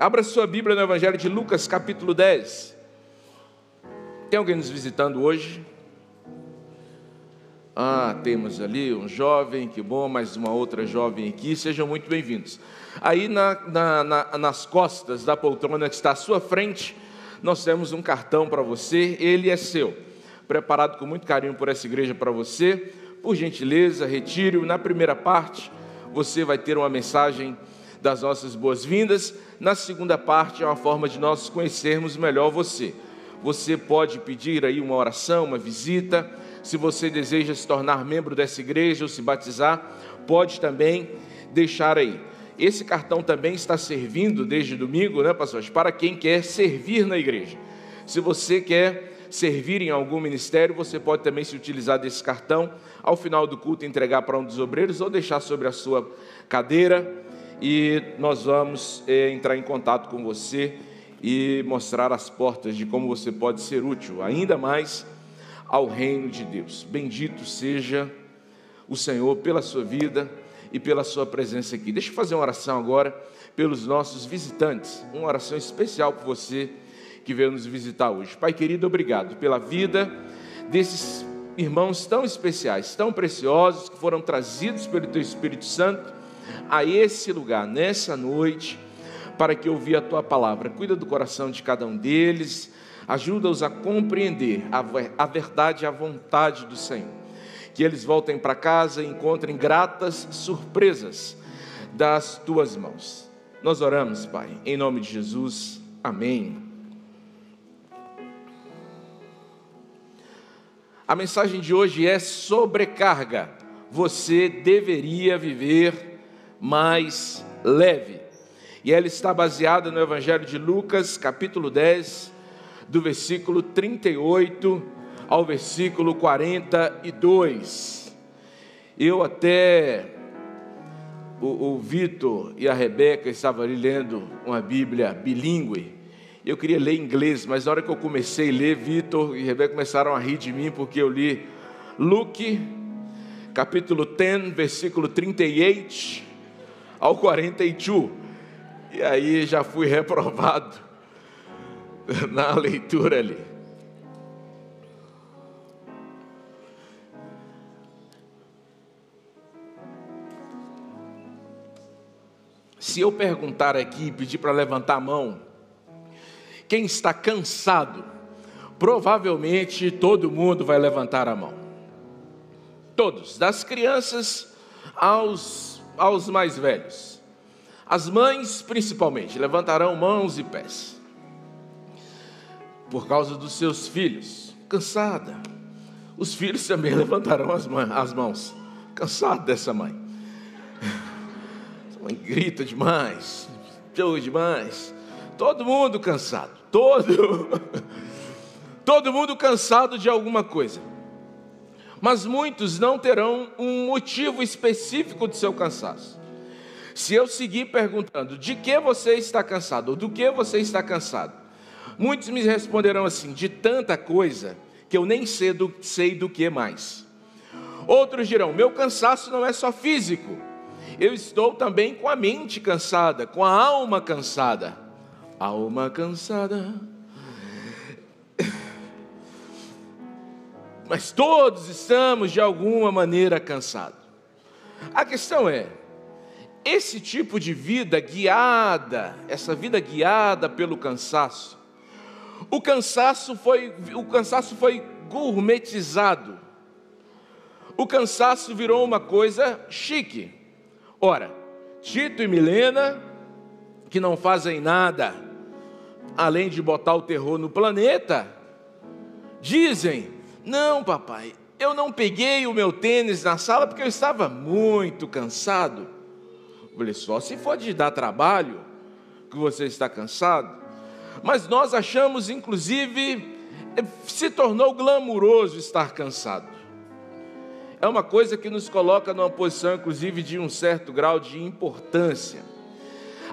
Abra sua Bíblia no Evangelho de Lucas, capítulo 10. Tem alguém nos visitando hoje? Ah, temos ali um jovem, que bom, mais uma outra jovem aqui, sejam muito bem-vindos. Aí na, na, na, nas costas da poltrona que está à sua frente, nós temos um cartão para você, ele é seu, preparado com muito carinho por essa igreja para você. Por gentileza, retire-o. Na primeira parte, você vai ter uma mensagem das nossas boas-vindas. Na segunda parte, é uma forma de nós conhecermos melhor você. Você pode pedir aí uma oração, uma visita. Se você deseja se tornar membro dessa igreja ou se batizar, pode também deixar aí. Esse cartão também está servindo desde domingo, né, pastores, para quem quer servir na igreja. Se você quer servir em algum ministério, você pode também se utilizar desse cartão. Ao final do culto, entregar para um dos obreiros ou deixar sobre a sua cadeira e nós vamos é, entrar em contato com você e mostrar as portas de como você pode ser útil ainda mais ao reino de Deus. Bendito seja o Senhor pela sua vida e pela sua presença aqui. Deixa eu fazer uma oração agora pelos nossos visitantes, uma oração especial para você que veio nos visitar hoje. Pai querido, obrigado pela vida desses irmãos tão especiais, tão preciosos que foram trazidos pelo teu Espírito Santo a esse lugar nessa noite para que ouvir a tua palavra. Cuida do coração de cada um deles, ajuda-os a compreender a verdade e a vontade do Senhor. Que eles voltem para casa e encontrem gratas surpresas das tuas mãos. Nós oramos, Pai, em nome de Jesus. Amém. A mensagem de hoje é sobrecarga. Você deveria viver mais leve. E ela está baseada no Evangelho de Lucas, capítulo 10, do versículo 38 ao versículo 42. Eu até o, o Vitor e a Rebeca estavam ali lendo uma Bíblia bilíngue. Eu queria ler inglês, mas na hora que eu comecei a ler, Vitor e Rebeca começaram a rir de mim porque eu li Luke, capítulo 10, versículo 38 ao 42. E aí já fui reprovado na leitura ali. Se eu perguntar aqui e pedir para levantar a mão, quem está cansado, provavelmente todo mundo vai levantar a mão. Todos, das crianças aos aos mais velhos. As mães, principalmente, levantarão mãos e pés. Por causa dos seus filhos, cansada. Os filhos também levantarão as, as mãos, cansado dessa mãe. Essa mãe grita demais, chora demais. Todo mundo cansado, todo, todo mundo cansado de alguma coisa mas muitos não terão um motivo específico de seu cansaço. Se eu seguir perguntando de que você está cansado ou do que você está cansado, muitos me responderão assim: de tanta coisa que eu nem sei do, sei do que mais. Outros dirão: meu cansaço não é só físico, eu estou também com a mente cansada, com a alma cansada. Alma cansada mas todos estamos de alguma maneira cansados. A questão é, esse tipo de vida guiada, essa vida guiada pelo cansaço, o cansaço foi, o cansaço foi gourmetizado. O cansaço virou uma coisa chique. Ora, Tito e Milena, que não fazem nada além de botar o terror no planeta, dizem não, papai, eu não peguei o meu tênis na sala porque eu estava muito cansado. Eu falei, só se for de dar trabalho que você está cansado. Mas nós achamos, inclusive, eh, se tornou glamuroso estar cansado. É uma coisa que nos coloca numa posição, inclusive, de um certo grau de importância.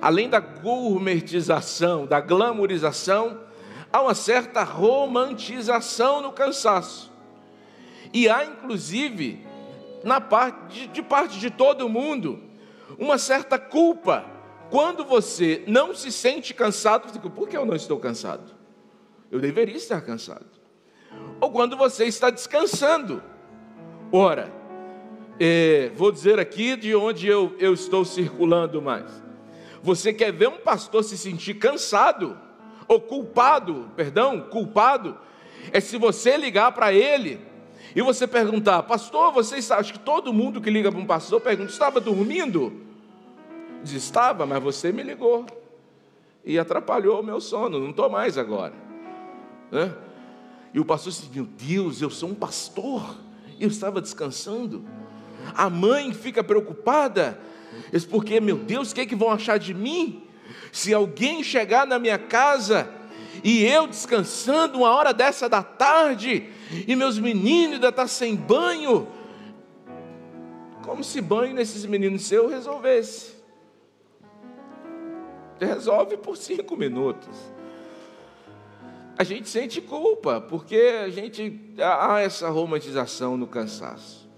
Além da gourmetização, da glamorização, há uma certa romantização no cansaço. E há, inclusive, na parte de, de parte de todo mundo, uma certa culpa Quando você não se sente cansado, você fica, por que eu não estou cansado? Eu deveria estar cansado. Ou quando você está descansando. Ora, é, vou dizer aqui de onde eu, eu estou circulando mais. Você quer ver um pastor se sentir cansado, ou culpado, perdão, culpado, é se você ligar para ele e você perguntar, pastor, você está, acho que todo mundo que liga para um pastor pergunta, estava dormindo? Diz, estava, mas você me ligou e atrapalhou o meu sono, não estou mais agora. Né? E o pastor disse, meu Deus, eu sou um pastor, eu estava descansando. A mãe fica preocupada, porque, meu Deus, o que, é que vão achar de mim? Se alguém chegar na minha casa e eu descansando uma hora dessa da tarde, e meus meninos ainda estão tá sem banho, como se banho nesses meninos seus resolvesse. Resolve por cinco minutos. A gente sente culpa, porque a gente há essa romantização no cansaço.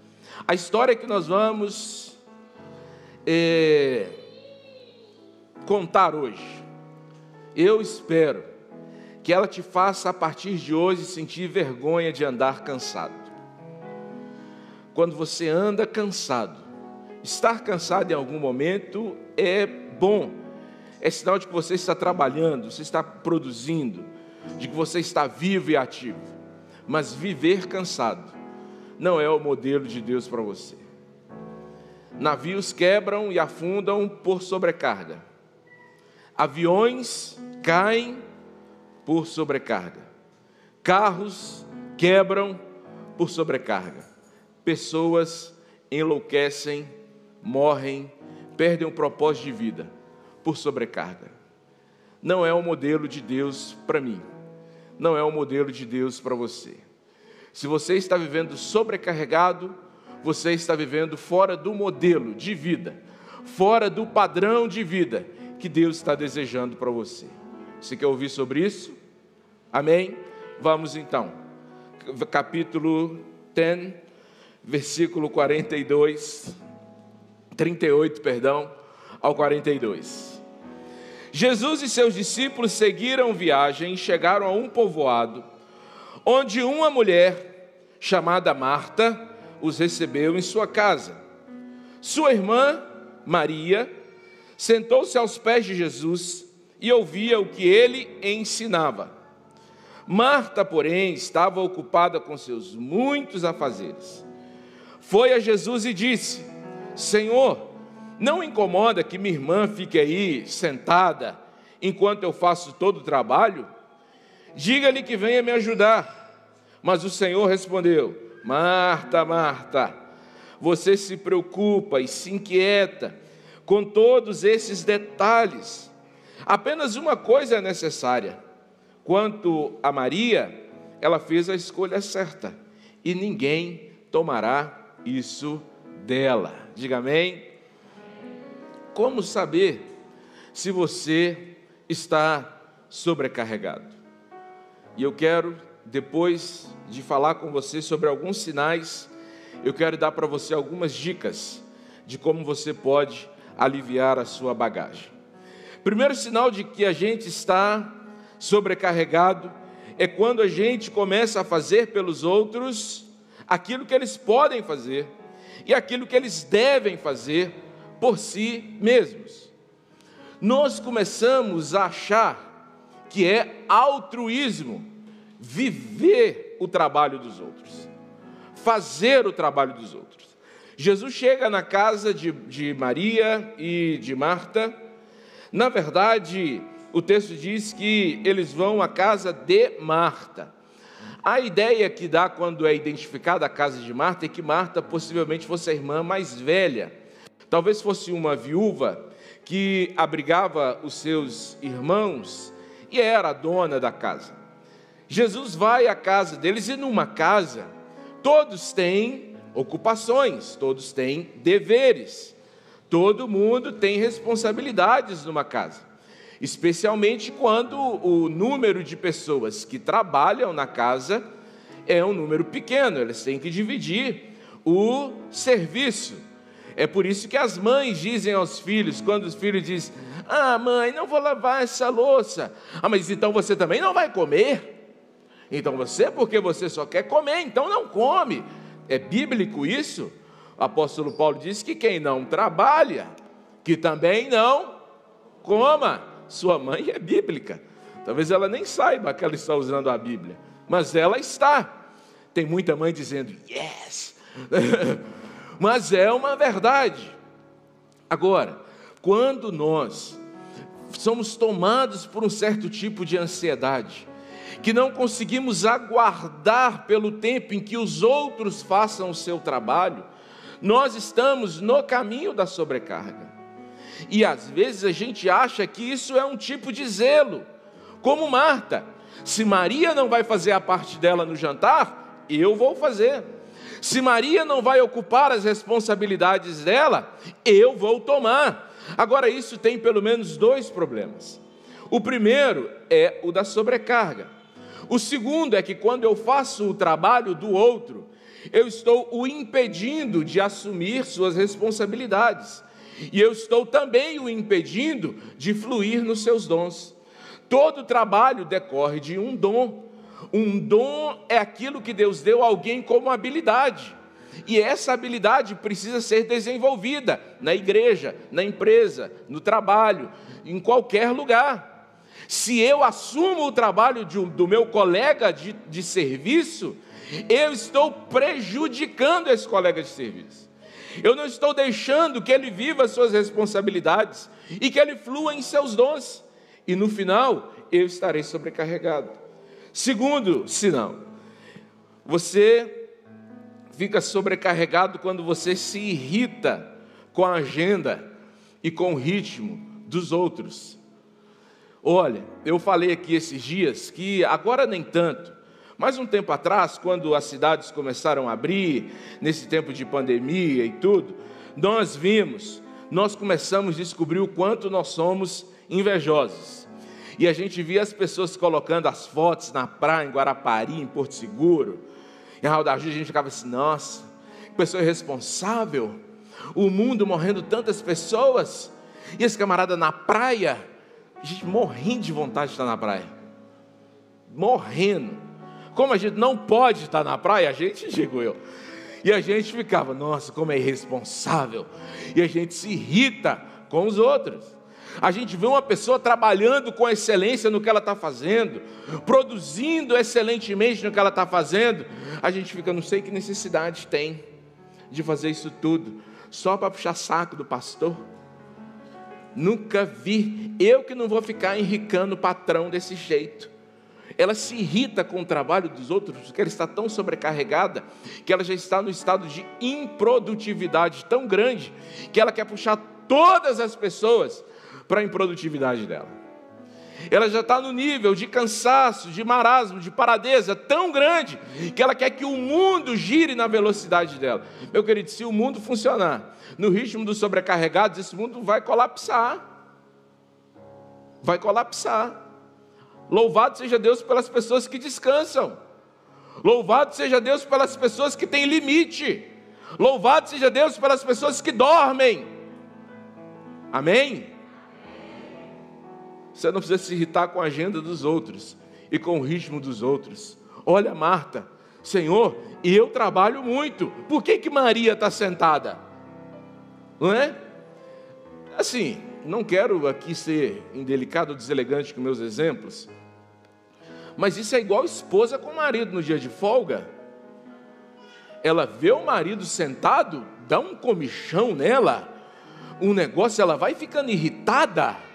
A história que nós vamos é, contar hoje, eu espero que ela te faça a partir de hoje sentir vergonha de andar cansado. Quando você anda cansado, estar cansado em algum momento é bom, é sinal de que você está trabalhando, você está produzindo, de que você está vivo e ativo. Mas viver cansado não é o modelo de Deus para você. Navios quebram e afundam por sobrecarga. Aviões caem por sobrecarga. Carros quebram por sobrecarga. Pessoas enlouquecem, morrem, perdem o propósito de vida por sobrecarga. Não é o modelo de Deus para mim. Não é o modelo de Deus para você. Se você está vivendo sobrecarregado, você está vivendo fora do modelo de vida, fora do padrão de vida que Deus está desejando para você. Você quer ouvir sobre isso? Amém? Vamos então. Capítulo 10, versículo 42, 38, perdão, ao 42. Jesus e seus discípulos seguiram viagem e chegaram a um povoado, onde uma mulher chamada Marta os recebeu em sua casa. Sua irmã, Maria, sentou-se aos pés de Jesus e ouvia o que ele ensinava. Marta, porém, estava ocupada com seus muitos afazeres. Foi a Jesus e disse: Senhor, não incomoda que minha irmã fique aí sentada enquanto eu faço todo o trabalho? Diga-lhe que venha me ajudar. Mas o Senhor respondeu: Marta, Marta, você se preocupa e se inquieta com todos esses detalhes. Apenas uma coisa é necessária. Quanto a Maria, ela fez a escolha certa e ninguém tomará isso dela. Diga amém. Como saber se você está sobrecarregado? E eu quero, depois de falar com você sobre alguns sinais, eu quero dar para você algumas dicas de como você pode aliviar a sua bagagem. Primeiro sinal de que a gente está sobrecarregado é quando a gente começa a fazer pelos outros aquilo que eles podem fazer e aquilo que eles devem fazer por si mesmos. Nós começamos a achar que é altruísmo viver o trabalho dos outros, fazer o trabalho dos outros. Jesus chega na casa de, de Maria e de Marta. Na verdade, o texto diz que eles vão à casa de Marta. A ideia que dá quando é identificada a casa de Marta é que Marta possivelmente fosse a irmã mais velha. Talvez fosse uma viúva que abrigava os seus irmãos e era a dona da casa. Jesus vai à casa deles e numa casa todos têm ocupações, todos têm deveres, todo mundo tem responsabilidades numa casa, especialmente quando o número de pessoas que trabalham na casa é um número pequeno, eles têm que dividir o serviço. É por isso que as mães dizem aos filhos, quando os filhos dizem: Ah, mãe, não vou lavar essa louça. Ah, mas então você também não vai comer? Então você, porque você só quer comer, então não come. É bíblico isso? O apóstolo Paulo diz que quem não trabalha, que também não coma. Sua mãe é bíblica. Talvez ela nem saiba que ela está usando a Bíblia, mas ela está. Tem muita mãe dizendo, yes. mas é uma verdade. Agora, quando nós somos tomados por um certo tipo de ansiedade, que não conseguimos aguardar pelo tempo em que os outros façam o seu trabalho, nós estamos no caminho da sobrecarga. E às vezes a gente acha que isso é um tipo de zelo, como Marta. Se Maria não vai fazer a parte dela no jantar, eu vou fazer. Se Maria não vai ocupar as responsabilidades dela, eu vou tomar. Agora, isso tem pelo menos dois problemas. O primeiro é o da sobrecarga. O segundo é que quando eu faço o trabalho do outro, eu estou o impedindo de assumir suas responsabilidades. E eu estou também o impedindo de fluir nos seus dons. Todo trabalho decorre de um dom. Um dom é aquilo que Deus deu a alguém como habilidade. E essa habilidade precisa ser desenvolvida na igreja, na empresa, no trabalho, em qualquer lugar. Se eu assumo o trabalho de, do meu colega de, de serviço, eu estou prejudicando esse colega de serviço. Eu não estou deixando que ele viva suas responsabilidades e que ele flua em seus dons. E no final, eu estarei sobrecarregado. Segundo sinal, você fica sobrecarregado quando você se irrita com a agenda e com o ritmo dos outros. Olha, eu falei aqui esses dias que agora nem tanto, mas um tempo atrás, quando as cidades começaram a abrir, nesse tempo de pandemia e tudo, nós vimos, nós começamos a descobrir o quanto nós somos invejosos. E a gente via as pessoas colocando as fotos na praia, em Guarapari, em Porto Seguro. Em Raul da a gente ficava assim, nossa, que pessoa irresponsável. O mundo morrendo tantas pessoas. E esse camarada na praia, a gente morrendo de vontade de estar na praia. Morrendo. Como a gente não pode estar na praia, a gente, digo eu. E a gente ficava, nossa, como é irresponsável. E a gente se irrita com os outros. A gente vê uma pessoa trabalhando com excelência no que ela está fazendo, produzindo excelentemente no que ela está fazendo. A gente fica, não sei que necessidade tem de fazer isso tudo, só para puxar saco do pastor. Nunca vi. Eu que não vou ficar enricando o patrão desse jeito ela se irrita com o trabalho dos outros, porque ela está tão sobrecarregada, que ela já está no estado de improdutividade tão grande, que ela quer puxar todas as pessoas para a improdutividade dela. Ela já está no nível de cansaço, de marasmo, de paradeza tão grande, que ela quer que o mundo gire na velocidade dela. Meu querido, se o mundo funcionar no ritmo dos sobrecarregados, esse mundo vai colapsar. Vai colapsar. Louvado seja Deus pelas pessoas que descansam. Louvado seja Deus pelas pessoas que têm limite. Louvado seja Deus pelas pessoas que dormem. Amém? Você não precisa se irritar com a agenda dos outros e com o ritmo dos outros. Olha, Marta, Senhor, eu trabalho muito. Por que, que Maria está sentada? Não é? Assim, não quero aqui ser indelicado ou deselegante com meus exemplos, mas isso é igual esposa com marido no dia de folga. Ela vê o marido sentado, dá um comichão nela, um negócio, ela vai ficando irritada.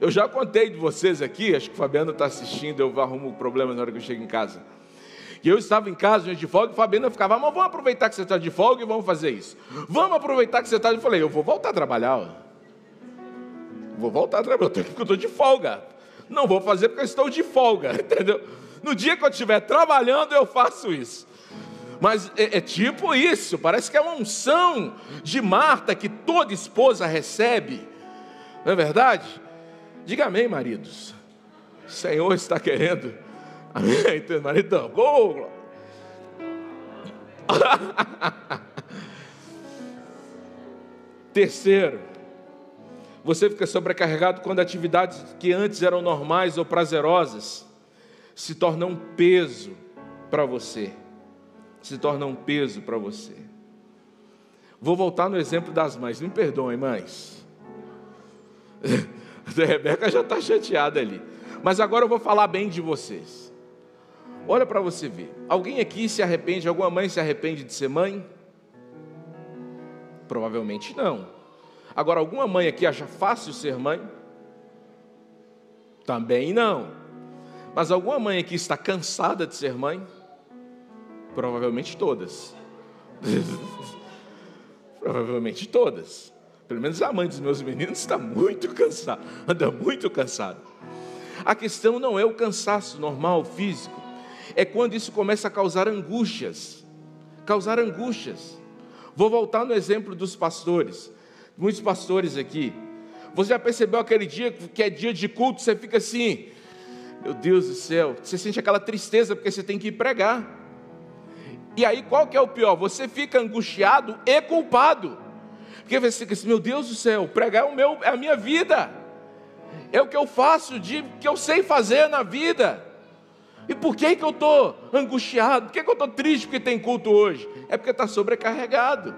Eu já contei de vocês aqui, acho que o Fabiano está assistindo, eu arrumo problema na hora que eu chego em casa. E eu estava em casa, de folga, e o Fabiano ficava, mas vamos aproveitar que você está de folga e vamos fazer isso. Vamos aproveitar que você está. Eu falei, eu vou voltar a trabalhar. Vou voltar a trabalhar, porque eu estou de folga. Não vou fazer porque eu estou de folga, entendeu? No dia que eu estiver trabalhando, eu faço isso. Mas é, é, tipo isso, parece que é uma unção de Marta que toda esposa recebe, não é verdade? Diga amém, maridos. O Senhor está querendo. Amém, maridão. Gol! Terceiro, você fica sobrecarregado quando atividades que antes eram normais ou prazerosas se tornam um peso para você. Se tornam um peso para você. Vou voltar no exemplo das mães. Me perdoem, mães. A Rebeca já está chateada ali. Mas agora eu vou falar bem de vocês. Olha para você ver. Alguém aqui se arrepende, alguma mãe se arrepende de ser mãe? Provavelmente não. Agora, alguma mãe aqui acha fácil ser mãe? Também não. Mas alguma mãe aqui está cansada de ser mãe? Provavelmente todas. Provavelmente todas. Pelo menos a mãe dos meus meninos está muito cansada, anda muito cansada. A questão não é o cansaço normal, físico, é quando isso começa a causar angústias. Causar angústias. Vou voltar no exemplo dos pastores. Muitos pastores aqui. Você já percebeu aquele dia que é dia de culto, você fica assim, meu Deus do céu, você sente aquela tristeza porque você tem que ir pregar. E aí qual que é o pior? Você fica angustiado e culpado. Porque você fica assim, meu Deus do céu, pregar é, o meu, é a minha vida. É o que eu faço, de, que eu sei fazer na vida. E por que, que eu estou angustiado? Por que, que eu estou triste porque tem culto hoje? É porque está sobrecarregado.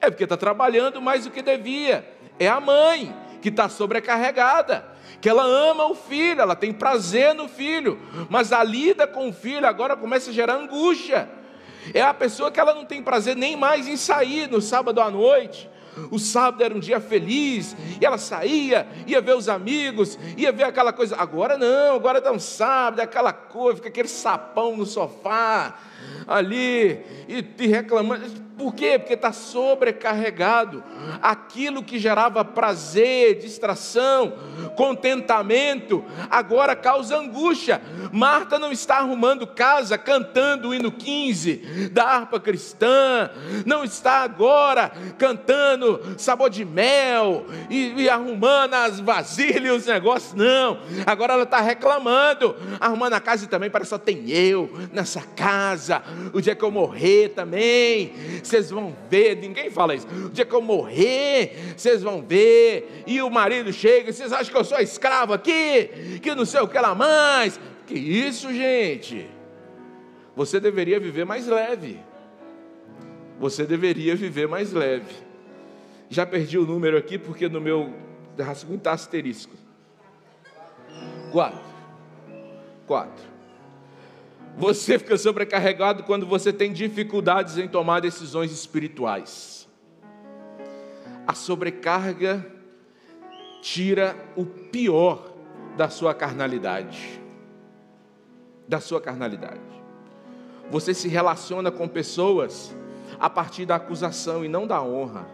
É porque está trabalhando mais do que devia. É a mãe que está sobrecarregada, que ela ama o filho, ela tem prazer no filho, mas a lida com o filho agora começa a gerar angústia. É a pessoa que ela não tem prazer nem mais em sair no sábado à noite. O sábado era um dia feliz, e ela saía, ia ver os amigos, ia ver aquela coisa. Agora não, agora dá um sábado, é aquela coisa, fica aquele sapão no sofá, ali, e, e reclamando. Por quê? Porque está sobrecarregado. Aquilo que gerava prazer, distração, contentamento, agora causa angústia. Marta não está arrumando casa, cantando o hino 15 da harpa cristã, não está agora cantando sabor de mel e, e arrumando as vasilhas e os negócios, não. Agora ela está reclamando, arrumando a casa e também parece que só tem eu nessa casa. O dia que eu morrer também vocês vão ver, ninguém fala isso. O dia que eu morrer, vocês vão ver. E o marido chega, vocês acham que eu sou escravo aqui? Que não sei o que lá mais. Que isso, gente? Você deveria viver mais leve. Você deveria viver mais leve. Já perdi o número aqui porque no meu rascunho está asterisco. Quatro. Quatro. Você fica sobrecarregado quando você tem dificuldades em tomar decisões espirituais. A sobrecarga tira o pior da sua carnalidade. Da sua carnalidade. Você se relaciona com pessoas a partir da acusação e não da honra.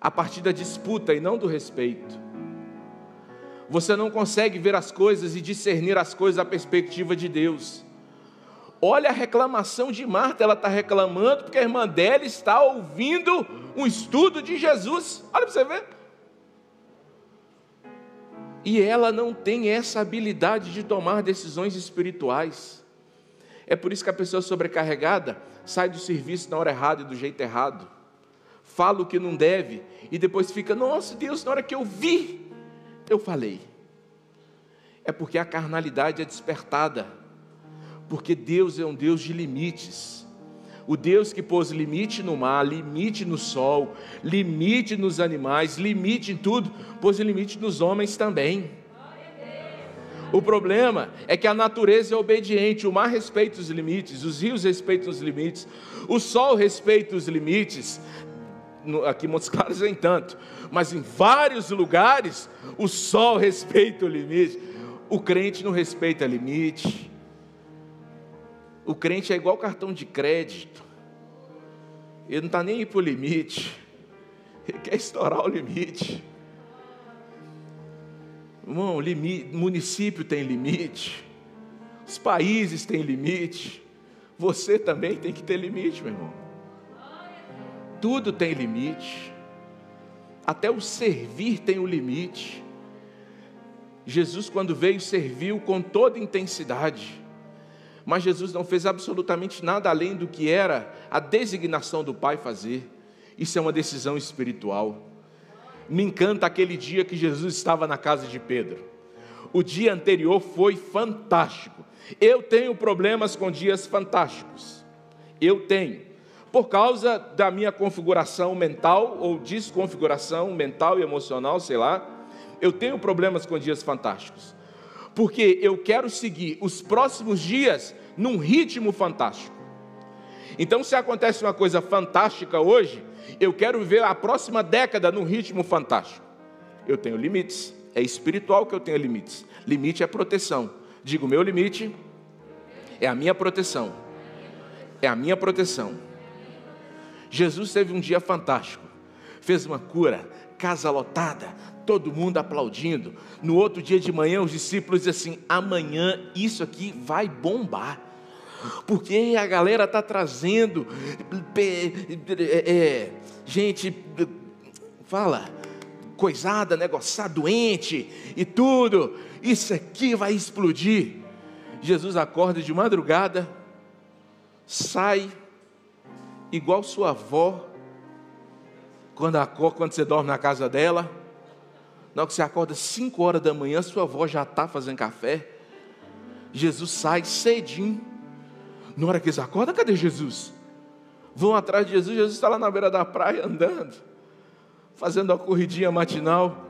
A partir da disputa e não do respeito. Você não consegue ver as coisas e discernir as coisas da perspectiva de Deus. Olha a reclamação de Marta, ela está reclamando porque a irmã dela está ouvindo um estudo de Jesus. Olha para você ver. E ela não tem essa habilidade de tomar decisões espirituais. É por isso que a pessoa sobrecarregada sai do serviço na hora errada e do jeito errado. Fala o que não deve e depois fica, nossa Deus, na hora que eu vi, eu falei. É porque a carnalidade é despertada. Porque Deus é um Deus de limites. O Deus que pôs limite no mar, limite no sol, limite nos animais, limite em tudo, pôs limite nos homens também. O problema é que a natureza é obediente, o mar respeita os limites, os rios respeitam os limites, o sol respeita os limites, aqui em Montes Claros nem tanto, mas em vários lugares o sol respeita o limite. O crente não respeita limite. O crente é igual cartão de crédito. Ele não está nem aí para o limite. Ele quer estourar o limite. Irmão, limite, município tem limite. Os países têm limite. Você também tem que ter limite, meu irmão. Tudo tem limite. Até o servir tem um limite. Jesus, quando veio, serviu com toda intensidade. Mas Jesus não fez absolutamente nada além do que era a designação do Pai fazer. Isso é uma decisão espiritual. Me encanta aquele dia que Jesus estava na casa de Pedro. O dia anterior foi fantástico. Eu tenho problemas com dias fantásticos. Eu tenho. Por causa da minha configuração mental ou desconfiguração mental e emocional, sei lá, eu tenho problemas com dias fantásticos. Porque eu quero seguir os próximos dias num ritmo fantástico. Então, se acontece uma coisa fantástica hoje, eu quero viver a próxima década num ritmo fantástico. Eu tenho limites, é espiritual que eu tenho limites. Limite é proteção. Digo, meu limite é a minha proteção. É a minha proteção. Jesus teve um dia fantástico. Fez uma cura, casa lotada, todo mundo aplaudindo. No outro dia de manhã, os discípulos dizem assim: amanhã isso aqui vai bombar porque a galera está trazendo é, é, gente, fala, coisada, negociar doente e tudo, isso aqui vai explodir. Jesus acorda de madrugada, sai, igual sua avó, quando, acorda, quando você dorme na casa dela, na hora que você acorda 5 horas da manhã, sua avó já está fazendo café. Jesus sai cedinho, na hora que eles acordam, cadê Jesus? Vão atrás de Jesus, Jesus está lá na beira da praia andando, fazendo a corridinha matinal.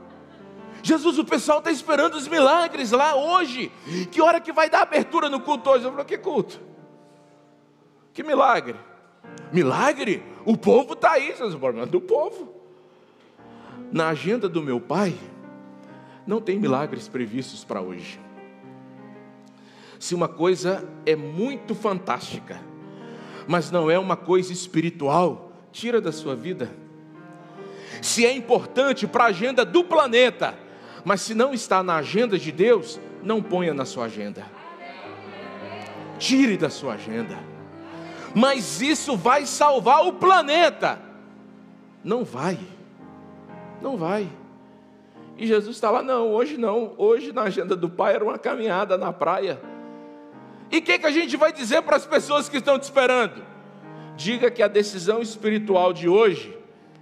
Jesus, o pessoal está esperando os milagres lá hoje. Que hora que vai dar abertura no culto hoje? Eu falei, que culto? Que milagre? Milagre? O povo está aí, Jesus, o problema do povo. Na agenda do meu pai, não tem milagres previstos para hoje se uma coisa é muito fantástica, mas não é uma coisa espiritual, tira da sua vida. Se é importante para a agenda do planeta, mas se não está na agenda de Deus, não ponha na sua agenda. Tire da sua agenda. Mas isso vai salvar o planeta? Não vai. Não vai. E Jesus está lá, não, hoje não. Hoje na agenda do Pai era uma caminhada na praia. E o que, que a gente vai dizer para as pessoas que estão te esperando? Diga que a decisão espiritual de hoje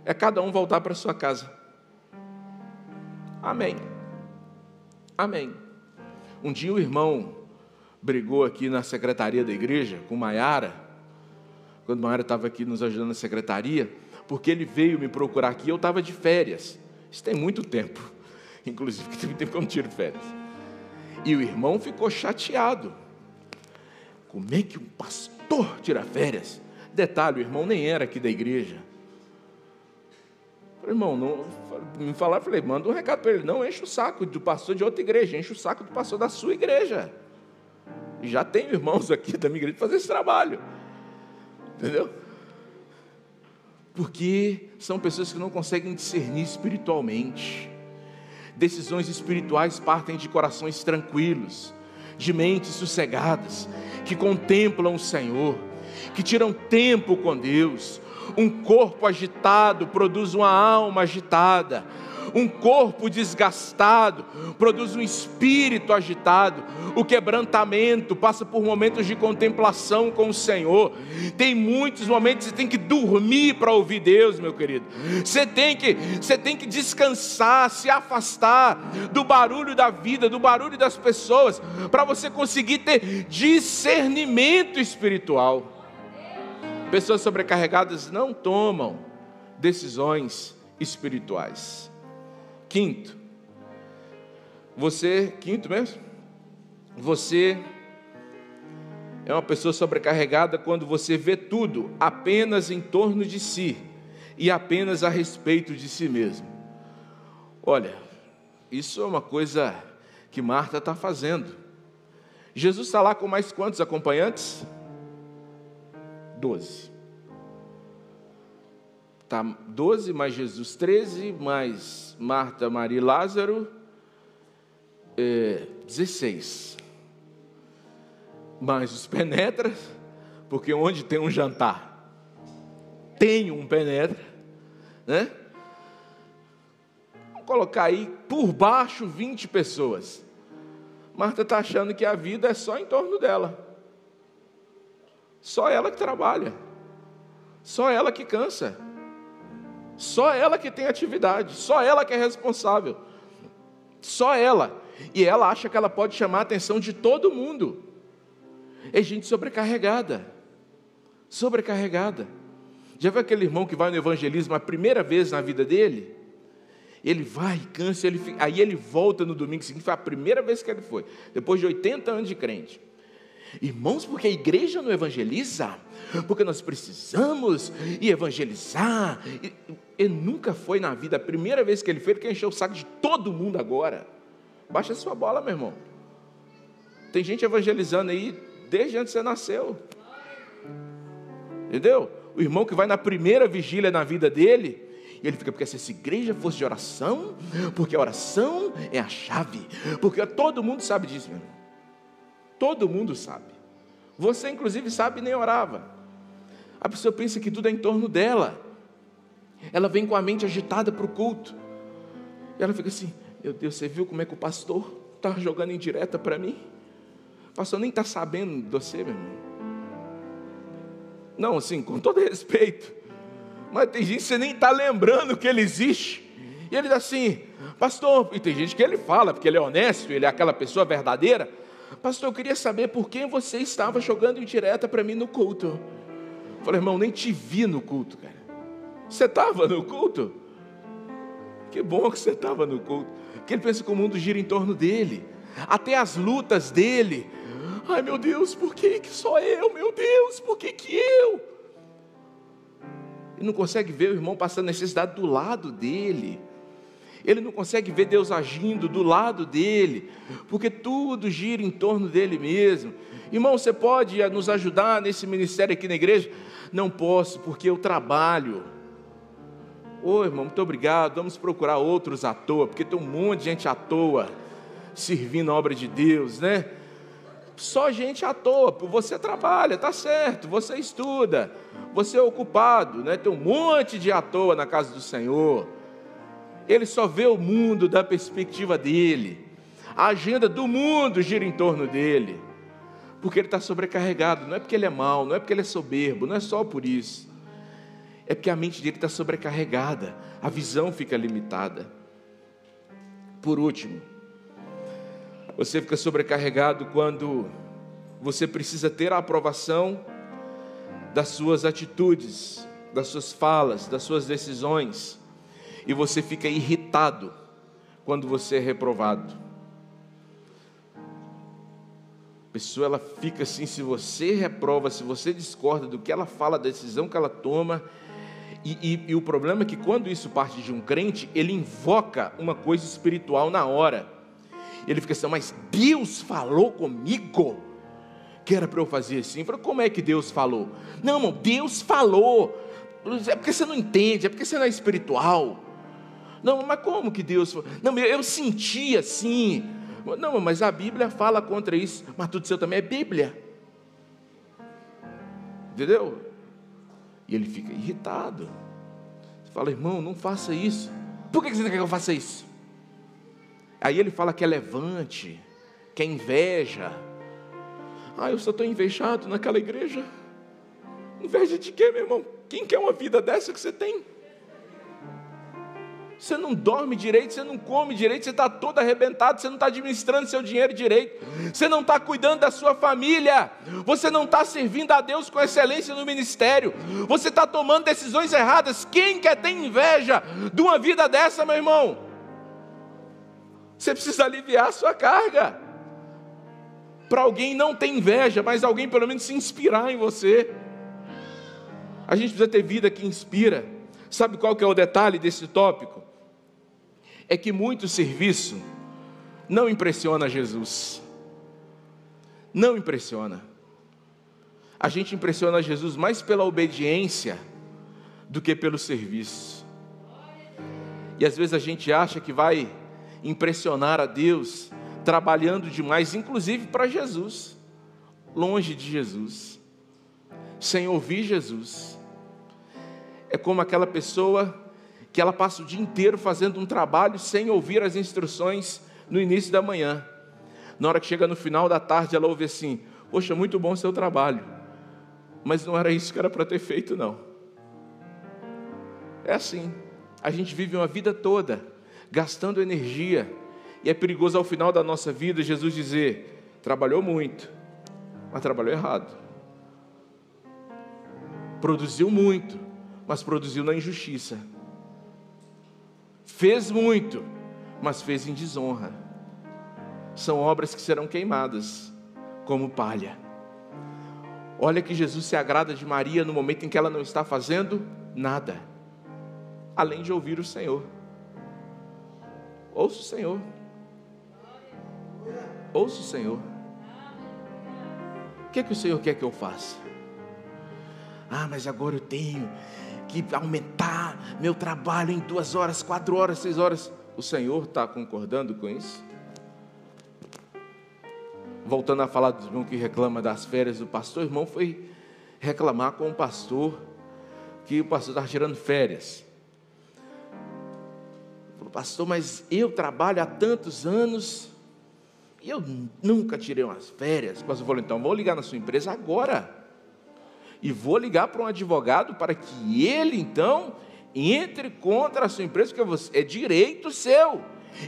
é cada um voltar para sua casa. Amém. Amém. Um dia o irmão brigou aqui na secretaria da igreja com Maiara, quando Maiara estava aqui nos ajudando na secretaria, porque ele veio me procurar aqui, eu estava de férias. Isso tem muito tempo, inclusive, que tem tempo que eu não tiro férias. E o irmão ficou chateado como é que um pastor tira férias? Detalhe, o irmão nem era aqui da igreja. Falei, irmão, não, me falaram, falei, manda um recado para ele, não enche o saco do pastor de outra igreja, enche o saco do pastor da sua igreja. Já tenho irmãos aqui da minha igreja fazer esse trabalho. Entendeu? Porque são pessoas que não conseguem discernir espiritualmente. Decisões espirituais partem de corações tranquilos, de mentes sossegadas, que contemplam o Senhor, que tiram tempo com Deus. Um corpo agitado produz uma alma agitada. Um corpo desgastado produz um espírito agitado. O quebrantamento passa por momentos de contemplação com o Senhor. Tem muitos momentos que você tem que dormir para ouvir Deus, meu querido. Você tem que, você tem que descansar, se afastar do barulho da vida, do barulho das pessoas, para você conseguir ter discernimento espiritual. Pessoas sobrecarregadas não tomam decisões espirituais. Quinto, você, quinto mesmo? Você é uma pessoa sobrecarregada quando você vê tudo apenas em torno de si e apenas a respeito de si mesmo. Olha, isso é uma coisa que Marta está fazendo. Jesus está lá com mais quantos acompanhantes? Doze. Tá, 12 mais Jesus, 13 mais Marta, Maria e Lázaro, é, 16. Mais os penetras, porque onde tem um jantar, tem um penetra, né? Vamos colocar aí por baixo 20 pessoas. Marta está achando que a vida é só em torno dela. Só ela que trabalha. Só ela que cansa. Só ela que tem atividade, só ela que é responsável. Só ela. E ela acha que ela pode chamar a atenção de todo mundo. É gente sobrecarregada. Sobrecarregada. Já viu aquele irmão que vai no evangelismo a primeira vez na vida dele? Ele vai, cansa, ele fica, aí ele volta no domingo seguinte, foi a primeira vez que ele foi, depois de 80 anos de crente. Irmãos, porque a igreja não evangeliza, porque nós precisamos ir evangelizar. Ele nunca foi na vida, a primeira vez que ele foi, ele quer encher o saco de todo mundo agora. Baixa sua bola, meu irmão. Tem gente evangelizando aí desde antes que você nasceu. Entendeu? O irmão que vai na primeira vigília na vida dele, e ele fica, porque se essa igreja fosse de oração, porque a oração é a chave, porque todo mundo sabe disso, meu irmão. Todo mundo sabe. Você, inclusive, sabe e nem orava. A pessoa pensa que tudo é em torno dela. Ela vem com a mente agitada para o culto. E ela fica assim: Meu Deus, você viu como é que o pastor está jogando em direta para mim? O pastor nem está sabendo de você, meu irmão. Não, assim, com todo respeito. Mas tem gente que você nem está lembrando que ele existe. E ele diz assim, pastor, e tem gente que ele fala, porque ele é honesto, ele é aquela pessoa verdadeira. Pastor, eu queria saber por que você estava jogando indireta para mim no culto. Eu falei, irmão, nem te vi no culto, cara. Você estava no culto? Que bom que você estava no culto. Porque ele pensa que o mundo gira em torno dele. Até as lutas dele. Ai meu Deus, por que, que só eu? Meu Deus, por que, que eu? Ele não consegue ver o irmão passando necessidade do lado dele ele não consegue ver Deus agindo do lado dele, porque tudo gira em torno dele mesmo. Irmão, você pode nos ajudar nesse ministério aqui na igreja? Não posso, porque eu trabalho. Ô irmão, muito obrigado. Vamos procurar outros à toa, porque tem um monte de gente à toa servindo a obra de Deus, né? Só gente à toa, você trabalha, tá certo, você estuda, você é ocupado, né? Tem um monte de à toa na casa do Senhor ele só vê o mundo da perspectiva dele. A agenda do mundo gira em torno dele. Porque ele está sobrecarregado. Não é porque ele é mau, não é porque ele é soberbo, não é só por isso. É porque a mente dele está sobrecarregada, a visão fica limitada. Por último, você fica sobrecarregado quando você precisa ter a aprovação das suas atitudes, das suas falas, das suas decisões e você fica irritado quando você é reprovado. A pessoa ela fica assim, se você reprova, se você discorda do que ela fala, da decisão que ela toma, e, e, e, o problema é que quando isso parte de um crente, ele invoca uma coisa espiritual na hora. Ele fica assim, mas Deus falou comigo que era para eu fazer assim. Falo, como é que Deus falou? Não, irmão, Deus falou. É porque você não entende, é porque você não é espiritual. Não, mas como que Deus. Não, eu senti assim. Não, mas a Bíblia fala contra isso. Mas tudo seu também é Bíblia. Entendeu? E ele fica irritado. Você fala, irmão, não faça isso. Por que você não quer que eu faça isso? Aí ele fala que é levante, que é inveja. Ah, eu só estou invejado naquela igreja. Inveja de quê, meu irmão? Quem quer uma vida dessa que você tem? Você não dorme direito, você não come direito, você está todo arrebentado, você não está administrando seu dinheiro direito, você não está cuidando da sua família, você não está servindo a Deus com excelência no ministério, você está tomando decisões erradas. Quem quer ter inveja de uma vida dessa, meu irmão? Você precisa aliviar a sua carga. Para alguém não ter inveja, mas alguém pelo menos se inspirar em você. A gente precisa ter vida que inspira. Sabe qual que é o detalhe desse tópico? É que muito serviço não impressiona Jesus. Não impressiona. A gente impressiona Jesus mais pela obediência do que pelo serviço. E às vezes a gente acha que vai impressionar a Deus trabalhando demais, inclusive para Jesus, longe de Jesus, sem ouvir Jesus. É como aquela pessoa que ela passa o dia inteiro fazendo um trabalho sem ouvir as instruções no início da manhã. Na hora que chega no final da tarde, ela ouve assim: Poxa, muito bom seu trabalho, mas não era isso que era para ter feito, não. É assim. A gente vive uma vida toda gastando energia, e é perigoso ao final da nossa vida Jesus dizer: trabalhou muito, mas trabalhou errado. Produziu muito, mas produziu na injustiça. Fez muito, mas fez em desonra. São obras que serão queimadas como palha. Olha que Jesus se agrada de Maria no momento em que ela não está fazendo nada, além de ouvir o Senhor. Ouça o Senhor. Ouça o Senhor. O que é que o Senhor quer que eu faça? Ah, mas agora eu tenho que aumentar meu trabalho em duas horas, quatro horas, seis horas. O Senhor está concordando com isso? Voltando a falar do irmão que reclama das férias do pastor, o irmão foi reclamar com o pastor que o pastor estava tirando férias. Falou, pastor, mas eu trabalho há tantos anos e eu nunca tirei umas férias. O pastor falou, então vou ligar na sua empresa agora. E vou ligar para um advogado para que ele então entre contra a sua empresa, porque é direito seu.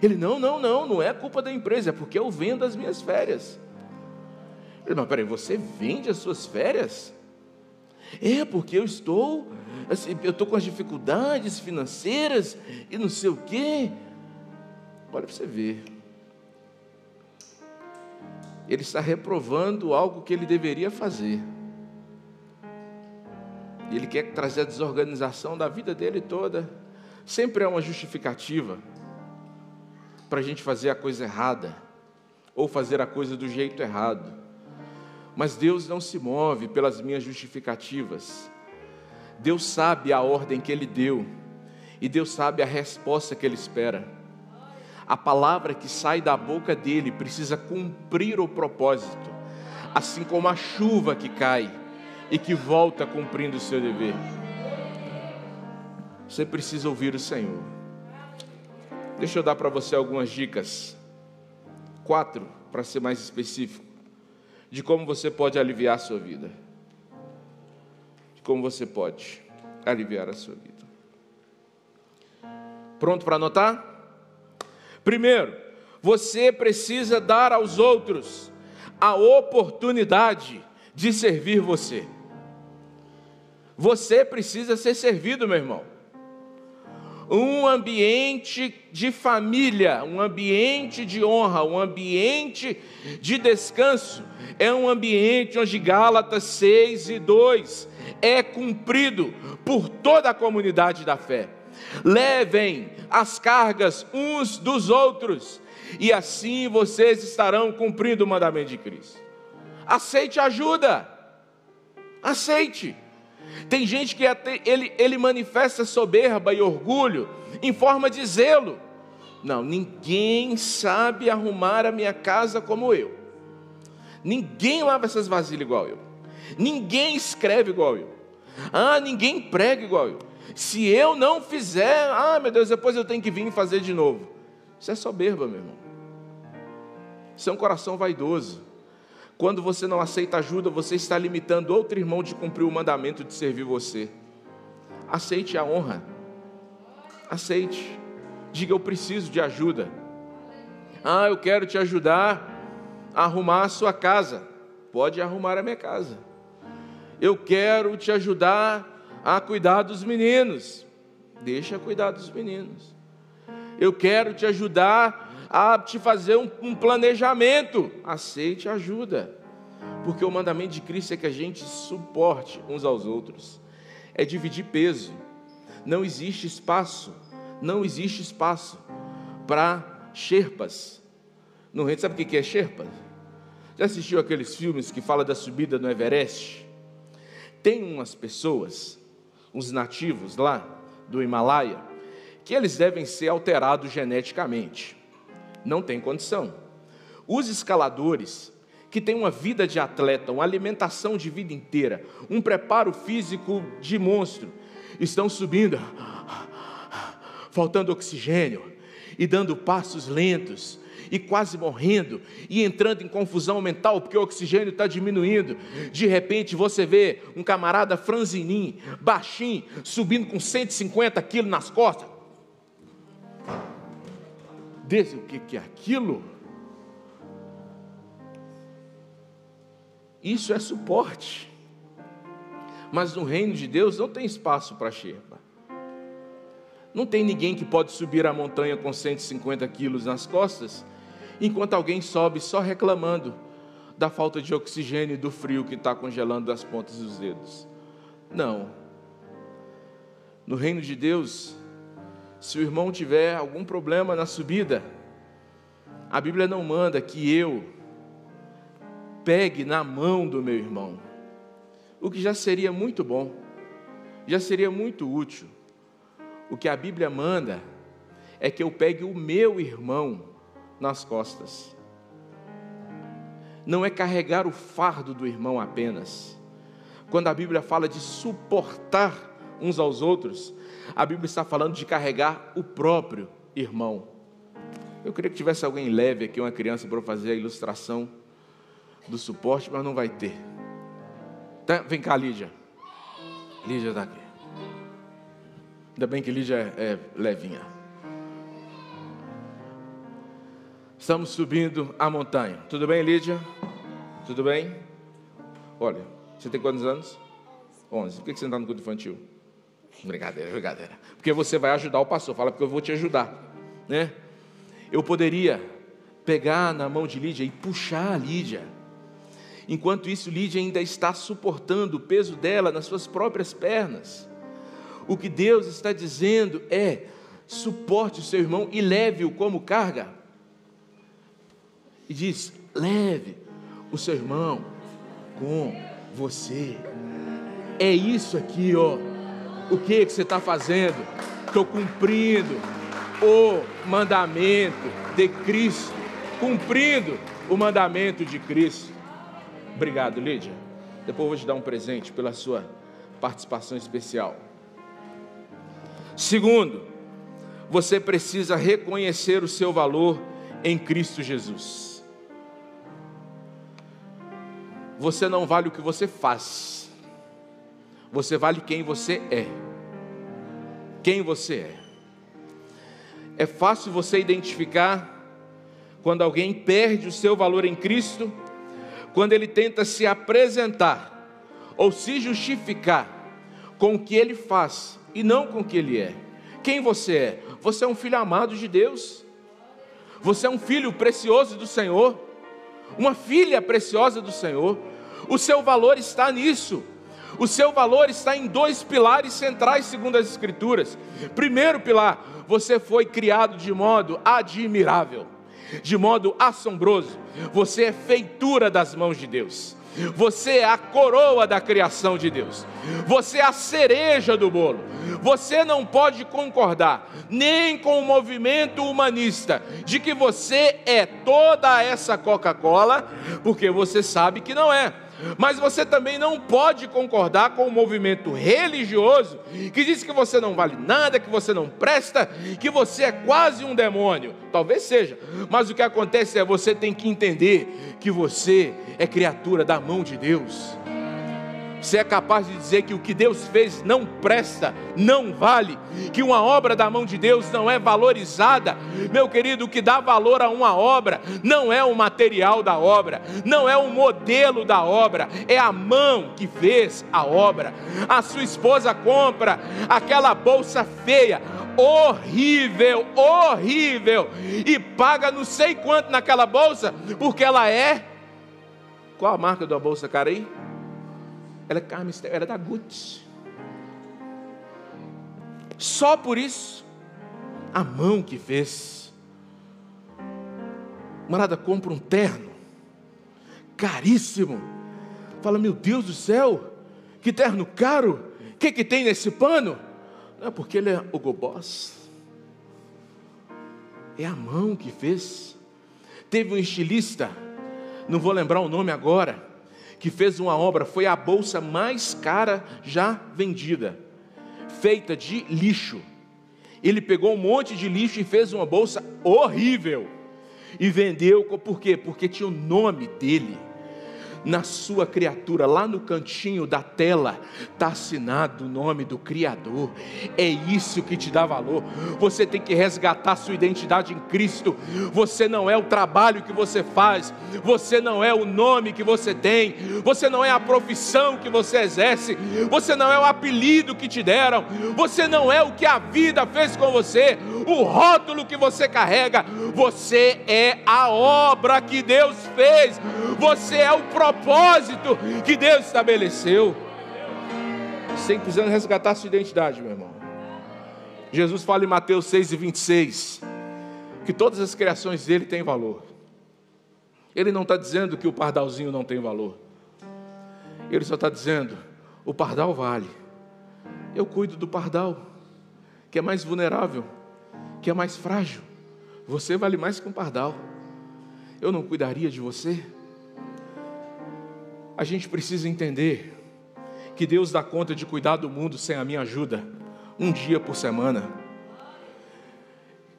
Ele, não, não, não, não é culpa da empresa, é porque eu vendo as minhas férias. Ele, mas peraí, você vende as suas férias? É, porque eu estou, assim, eu estou com as dificuldades financeiras e não sei o quê. Olha para você ver. Ele está reprovando algo que ele deveria fazer. Ele quer trazer a desorganização da vida dele toda. Sempre é uma justificativa para a gente fazer a coisa errada, ou fazer a coisa do jeito errado. Mas Deus não se move pelas minhas justificativas. Deus sabe a ordem que Ele deu, e Deus sabe a resposta que Ele espera. A palavra que sai da boca dele precisa cumprir o propósito, assim como a chuva que cai e que volta cumprindo o seu dever. Você precisa ouvir o Senhor. Deixa eu dar para você algumas dicas. Quatro, para ser mais específico, de como você pode aliviar a sua vida. De como você pode aliviar a sua vida. Pronto para anotar? Primeiro, você precisa dar aos outros a oportunidade de servir você. Você precisa ser servido, meu irmão. Um ambiente de família, um ambiente de honra, um ambiente de descanso, é um ambiente onde Gálatas 6 e 2 é cumprido por toda a comunidade da fé. Levem as cargas uns dos outros, e assim vocês estarão cumprindo o mandamento de Cristo. Aceite ajuda, aceite. Tem gente que até, ele, ele manifesta soberba e orgulho em forma de zelo. Não, ninguém sabe arrumar a minha casa como eu. Ninguém lava essas vasilhas igual eu. Ninguém escreve igual eu. Ah, ninguém prega igual eu. Se eu não fizer, ah, meu Deus, depois eu tenho que vir fazer de novo. Isso é soberba, meu irmão. Isso é um coração vaidoso. Quando você não aceita ajuda, você está limitando outro irmão de cumprir o mandamento de servir você. Aceite a honra. Aceite. Diga: Eu preciso de ajuda. Ah, eu quero te ajudar a arrumar a sua casa. Pode arrumar a minha casa. Eu quero te ajudar a cuidar dos meninos. Deixa cuidar dos meninos. Eu quero te ajudar a te fazer um, um planejamento. Aceite ajuda. Porque o mandamento de Cristo é que a gente suporte uns aos outros. É dividir peso. Não existe espaço, não existe espaço para Sherpas. No reino, sabe o que é Sherpa? Já assistiu aqueles filmes que fala da subida no Everest? Tem umas pessoas, uns nativos lá do Himalaia, que eles devem ser alterados geneticamente não tem condição. Os escaladores, que têm uma vida de atleta, uma alimentação de vida inteira, um preparo físico de monstro, estão subindo, faltando oxigênio e dando passos lentos e quase morrendo e entrando em confusão mental porque o oxigênio está diminuindo. De repente você vê um camarada franzinim, baixinho, subindo com 150 quilos nas costas desse, o que, é aquilo? Isso é suporte. Mas no reino de Deus não tem espaço para Sherpa. Não tem ninguém que pode subir a montanha com 150 quilos nas costas, enquanto alguém sobe só reclamando da falta de oxigênio e do frio que está congelando as pontas dos dedos. Não. No reino de Deus, se o irmão tiver algum problema na subida, a Bíblia não manda que eu pegue na mão do meu irmão, o que já seria muito bom, já seria muito útil. O que a Bíblia manda é que eu pegue o meu irmão nas costas. Não é carregar o fardo do irmão apenas. Quando a Bíblia fala de suportar uns aos outros, a Bíblia está falando de carregar o próprio irmão. Eu queria que tivesse alguém leve aqui, uma criança, para fazer a ilustração do suporte, mas não vai ter. Tá? Vem cá, Lídia. Lídia está aqui. Ainda bem que Lídia é, é levinha. Estamos subindo a montanha. Tudo bem, Lídia? Tudo bem? Olha, você tem quantos anos? 11. Por que você não está no culto infantil? Brincadeira, brincadeira. Porque você vai ajudar o pastor. Fala porque eu vou te ajudar. Né? Eu poderia pegar na mão de Lídia e puxar a Lídia. Enquanto isso, Lídia ainda está suportando o peso dela nas suas próprias pernas. O que Deus está dizendo é: suporte o seu irmão e leve-o como carga. E diz: leve o seu irmão com você. É isso aqui, ó. O que, que você está fazendo? Estou cumprindo o mandamento de Cristo. Cumprindo o mandamento de Cristo. Obrigado, Lídia. Depois vou te dar um presente pela sua participação especial. Segundo, você precisa reconhecer o seu valor em Cristo Jesus. Você não vale o que você faz você vale quem você é. Quem você é. É fácil você identificar quando alguém perde o seu valor em Cristo, quando ele tenta se apresentar ou se justificar com o que ele faz e não com o que ele é. Quem você é? Você é um filho amado de Deus. Você é um filho precioso do Senhor, uma filha preciosa do Senhor. O seu valor está nisso. O seu valor está em dois pilares centrais, segundo as Escrituras. Primeiro pilar, você foi criado de modo admirável, de modo assombroso. Você é feitura das mãos de Deus. Você é a coroa da criação de Deus. Você é a cereja do bolo. Você não pode concordar nem com o movimento humanista de que você é toda essa Coca-Cola, porque você sabe que não é. Mas você também não pode concordar com o movimento religioso que diz que você não vale nada, que você não presta, que você é quase um demônio. Talvez seja, mas o que acontece é você tem que entender que você é criatura da mão de Deus. Você é capaz de dizer que o que Deus fez não presta, não vale, que uma obra da mão de Deus não é valorizada. Meu querido, o que dá valor a uma obra não é o material da obra, não é o modelo da obra, é a mão que fez a obra. A sua esposa compra aquela bolsa feia, horrível, horrível, e paga não sei quanto naquela bolsa, porque ela é. Qual a marca da bolsa cara aí? Ela é carne, era da Gucci. Só por isso, a mão que fez. Marada compra um terno, caríssimo. Fala, meu Deus do céu, que terno caro. O que, que tem nesse pano? Não é porque ele é o Boss. É a mão que fez. Teve um estilista, não vou lembrar o nome agora que fez uma obra, foi a bolsa mais cara já vendida, feita de lixo. Ele pegou um monte de lixo e fez uma bolsa horrível. E vendeu, por quê? Porque tinha o nome dele. Na sua criatura, lá no cantinho da tela, está assinado o nome do Criador. É isso que te dá valor. Você tem que resgatar sua identidade em Cristo. Você não é o trabalho que você faz, você não é o nome que você tem, você não é a profissão que você exerce, você não é o apelido que te deram, você não é o que a vida fez com você, o rótulo que você carrega, você é a obra que Deus fez, você é o propósito que Deus estabeleceu. Tem precisando resgatar sua identidade, meu irmão. Jesus fala em Mateus 6 e 26 que todas as criações dele têm valor. Ele não está dizendo que o pardalzinho não tem valor. Ele só está dizendo: o pardal vale. Eu cuido do pardal, que é mais vulnerável, que é mais frágil. Você vale mais que um pardal. Eu não cuidaria de você? A gente precisa entender que Deus dá conta de cuidar do mundo sem a minha ajuda, um dia por semana.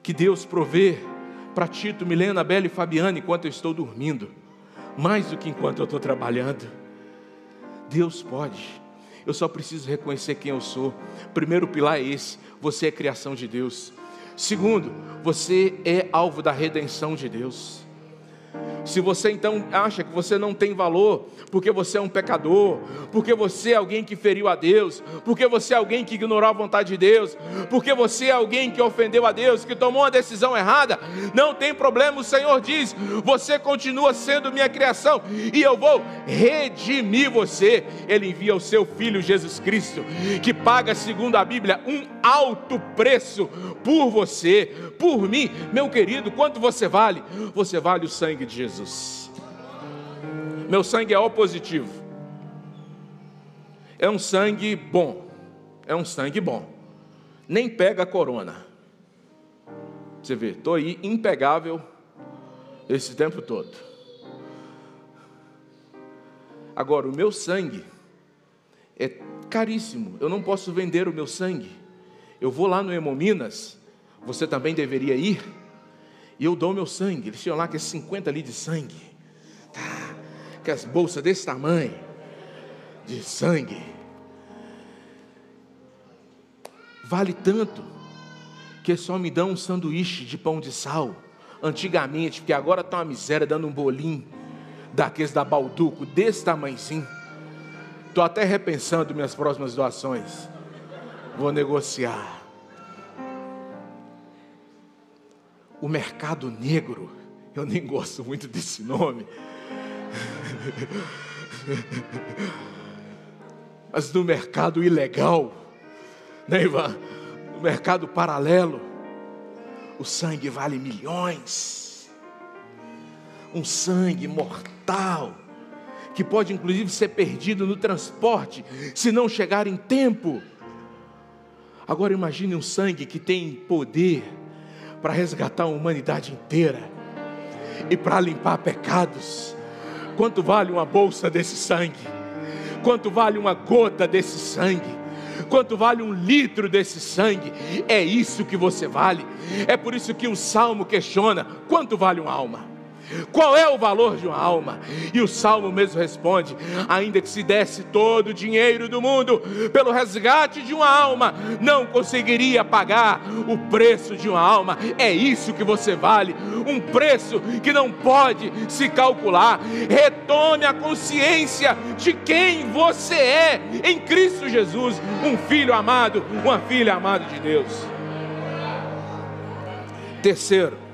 Que Deus provê para Tito, Milena, Bela e Fabiana enquanto eu estou dormindo, mais do que enquanto eu estou trabalhando. Deus pode. Eu só preciso reconhecer quem eu sou. Primeiro pilar é esse: você é criação de Deus. Segundo, você é alvo da redenção de Deus. Se você então acha que você não tem valor, porque você é um pecador, porque você é alguém que feriu a Deus, porque você é alguém que ignorou a vontade de Deus, porque você é alguém que ofendeu a Deus, que tomou uma decisão errada, não tem problema, o Senhor diz: você continua sendo minha criação e eu vou redimir você. Ele envia o seu filho Jesus Cristo, que paga, segundo a Bíblia, um alto preço por você, por mim, meu querido. Quanto você vale? Você vale o sangue de Jesus. Meu sangue é O positivo. É um sangue bom. É um sangue bom. Nem pega a corona. Você vê, estou aí impegável esse tempo todo. Agora, o meu sangue é caríssimo. Eu não posso vender o meu sangue. Eu vou lá no Hemominas, você também deveria ir e eu dou meu sangue. Eles tinham lá que é 50 litros de sangue. Tá, que as bolsas desse tamanho de sangue. Vale tanto que só me dão um sanduíche de pão de sal. Antigamente, porque agora está uma miséria dando um bolinho daqueles da Balduco, desse tamanhozinho. Estou até repensando minhas próximas doações. Vou negociar. O mercado negro. Eu nem gosto muito desse nome. Mas no mercado ilegal, né, Ivan? No mercado paralelo, o sangue vale milhões. Um sangue mortal, que pode inclusive ser perdido no transporte, se não chegar em tempo. Agora imagine um sangue que tem poder para resgatar a humanidade inteira e para limpar pecados. Quanto vale uma bolsa desse sangue? Quanto vale uma gota desse sangue? Quanto vale um litro desse sangue? É isso que você vale. É por isso que o salmo questiona: quanto vale uma alma? Qual é o valor de uma alma? E o salmo mesmo responde: ainda que se desse todo o dinheiro do mundo pelo resgate de uma alma, não conseguiria pagar o preço de uma alma. É isso que você vale, um preço que não pode se calcular. Retome a consciência de quem você é em Cristo Jesus, um filho amado, uma filha amada de Deus. Terceiro,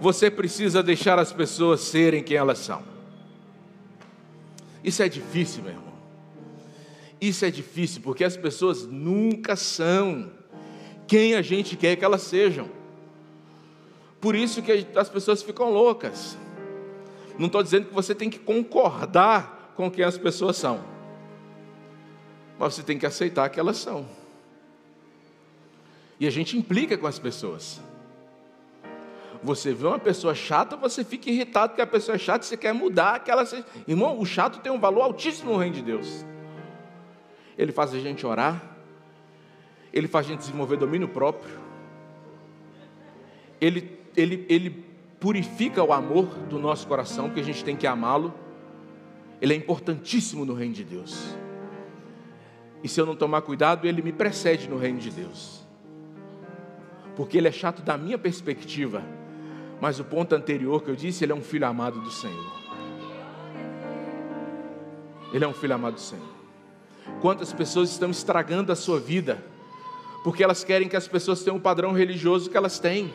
você precisa deixar as pessoas serem quem elas são. Isso é difícil, meu irmão. Isso é difícil porque as pessoas nunca são quem a gente quer que elas sejam. Por isso que as pessoas ficam loucas. Não estou dizendo que você tem que concordar com quem as pessoas são, mas você tem que aceitar que elas são. E a gente implica com as pessoas. Você vê uma pessoa chata, você fica irritado que a pessoa é chata, você quer mudar aquela. Irmão, o chato tem um valor altíssimo no reino de Deus. Ele faz a gente orar, ele faz a gente desenvolver domínio próprio, ele, ele, ele purifica o amor do nosso coração, porque a gente tem que amá-lo. Ele é importantíssimo no reino de Deus. E se eu não tomar cuidado, ele me precede no reino de Deus. Porque ele é chato da minha perspectiva. Mas o ponto anterior que eu disse, ele é um filho amado do Senhor. Ele é um filho amado do Senhor. Quantas pessoas estão estragando a sua vida, porque elas querem que as pessoas tenham o padrão religioso que elas têm.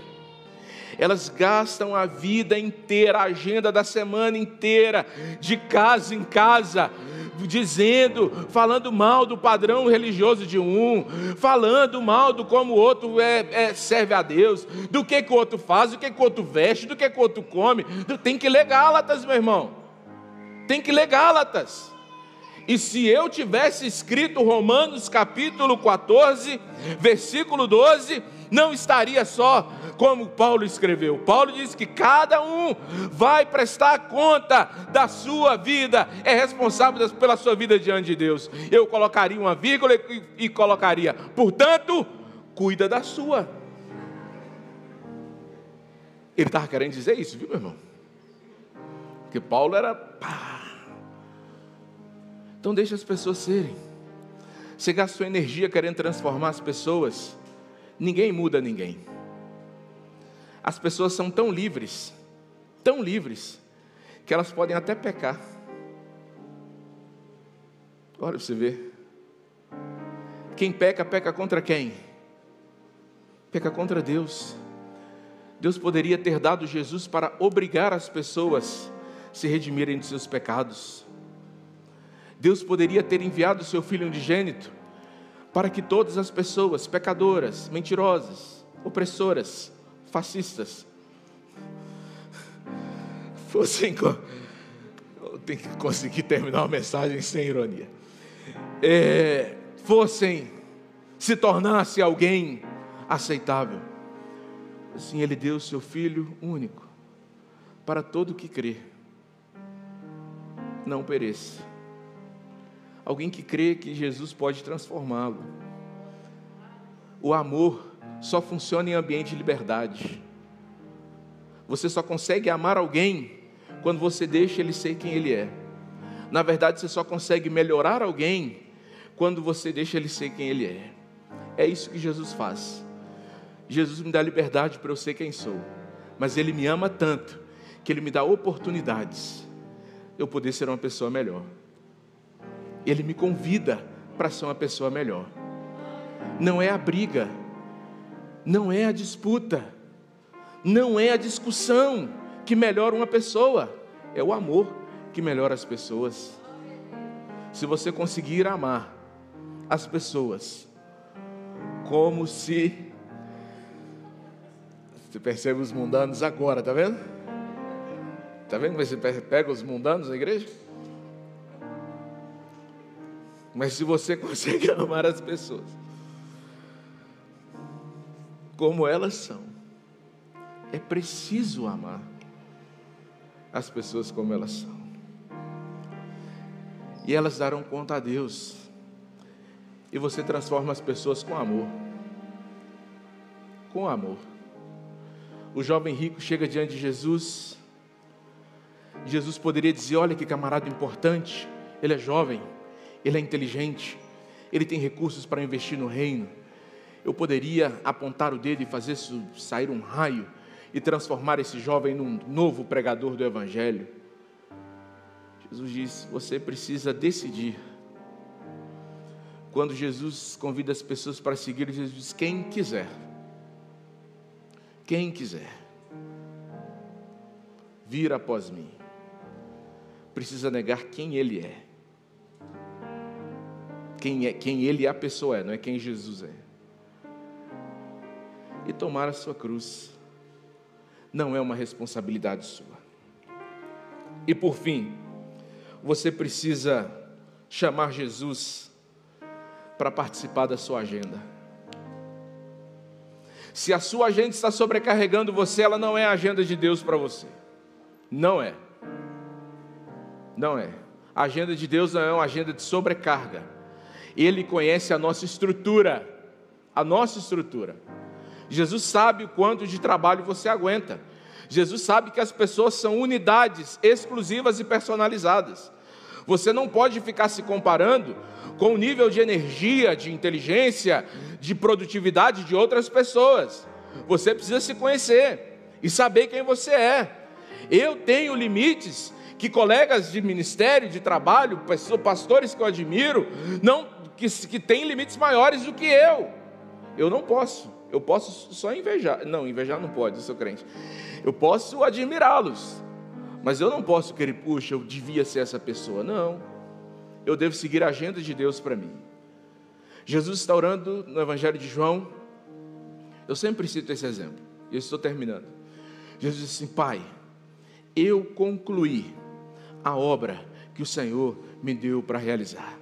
Elas gastam a vida inteira, a agenda da semana inteira, de casa em casa, dizendo, falando mal do padrão religioso de um, falando mal do como o outro é, é, serve a Deus, do que, que o outro faz, do que, que o outro veste, do que, que o outro come. Tem que ler Gálatas, meu irmão. Tem que ler Gálatas. E se eu tivesse escrito Romanos capítulo 14, versículo 12, não estaria só como Paulo escreveu. Paulo diz que cada um vai prestar conta da sua vida, é responsável pela sua vida diante de Deus. Eu colocaria uma vírgula e, colocaria, portanto, cuida da sua. Ele estava querendo dizer isso, viu, meu irmão? Que Paulo era. Pá. Então deixa as pessoas serem. Você sua energia querendo transformar as pessoas. Ninguém muda ninguém. As pessoas são tão livres, tão livres, que elas podem até pecar. Olha para você ver. Quem peca, peca contra quem? Peca contra Deus. Deus poderia ter dado Jesus para obrigar as pessoas a se redimirem de seus pecados. Deus poderia ter enviado o seu filho unigênito para que todas as pessoas pecadoras, mentirosas, opressoras, fascistas, fossem. Tenho que conseguir terminar uma mensagem sem ironia. É, fossem, se tornasse alguém aceitável. Assim, Ele deu o seu Filho único para todo que crê, não pereça alguém que crê que Jesus pode transformá-lo. O amor só funciona em ambiente de liberdade. Você só consegue amar alguém quando você deixa ele ser quem ele é. Na verdade, você só consegue melhorar alguém quando você deixa ele ser quem ele é. É isso que Jesus faz. Jesus me dá liberdade para eu ser quem sou, mas ele me ama tanto que ele me dá oportunidades eu poder ser uma pessoa melhor. Ele me convida para ser uma pessoa melhor. Não é a briga, não é a disputa, não é a discussão que melhora uma pessoa, é o amor que melhora as pessoas. Se você conseguir amar as pessoas como se você percebe os mundanos agora, tá vendo? Tá vendo? Você pega os mundanos na igreja? Mas se você consegue amar as pessoas como elas são, é preciso amar as pessoas como elas são. E elas darão conta a Deus. E você transforma as pessoas com amor. Com amor. O jovem rico chega diante de Jesus. Jesus poderia dizer: Olha que camarada importante, ele é jovem ele é inteligente, ele tem recursos para investir no reino. Eu poderia apontar o dedo e fazer sair um raio e transformar esse jovem num novo pregador do Evangelho. Jesus diz: você precisa decidir. Quando Jesus convida as pessoas para seguir, Jesus diz: quem quiser, quem quiser, vir após mim, precisa negar quem Ele é quem, é, quem ele, a pessoa é, não é quem Jesus é. E tomar a sua cruz não é uma responsabilidade sua. E por fim, você precisa chamar Jesus para participar da sua agenda. Se a sua agenda está sobrecarregando você, ela não é a agenda de Deus para você. Não é. Não é. A agenda de Deus não é uma agenda de sobrecarga. Ele conhece a nossa estrutura, a nossa estrutura. Jesus sabe o quanto de trabalho você aguenta. Jesus sabe que as pessoas são unidades exclusivas e personalizadas. Você não pode ficar se comparando com o nível de energia, de inteligência, de produtividade de outras pessoas. Você precisa se conhecer e saber quem você é. Eu tenho limites que colegas de ministério, de trabalho, pastores que eu admiro, não que, que têm limites maiores do que eu. Eu não posso. Eu posso só invejar. Não, invejar não pode, eu sou crente. Eu posso admirá-los. Mas eu não posso querer, puxa, eu devia ser essa pessoa. Não. Eu devo seguir a agenda de Deus para mim. Jesus está orando no Evangelho de João. Eu sempre cito esse exemplo. E eu estou terminando. Jesus disse assim: Pai, eu concluí a obra que o Senhor me deu para realizar.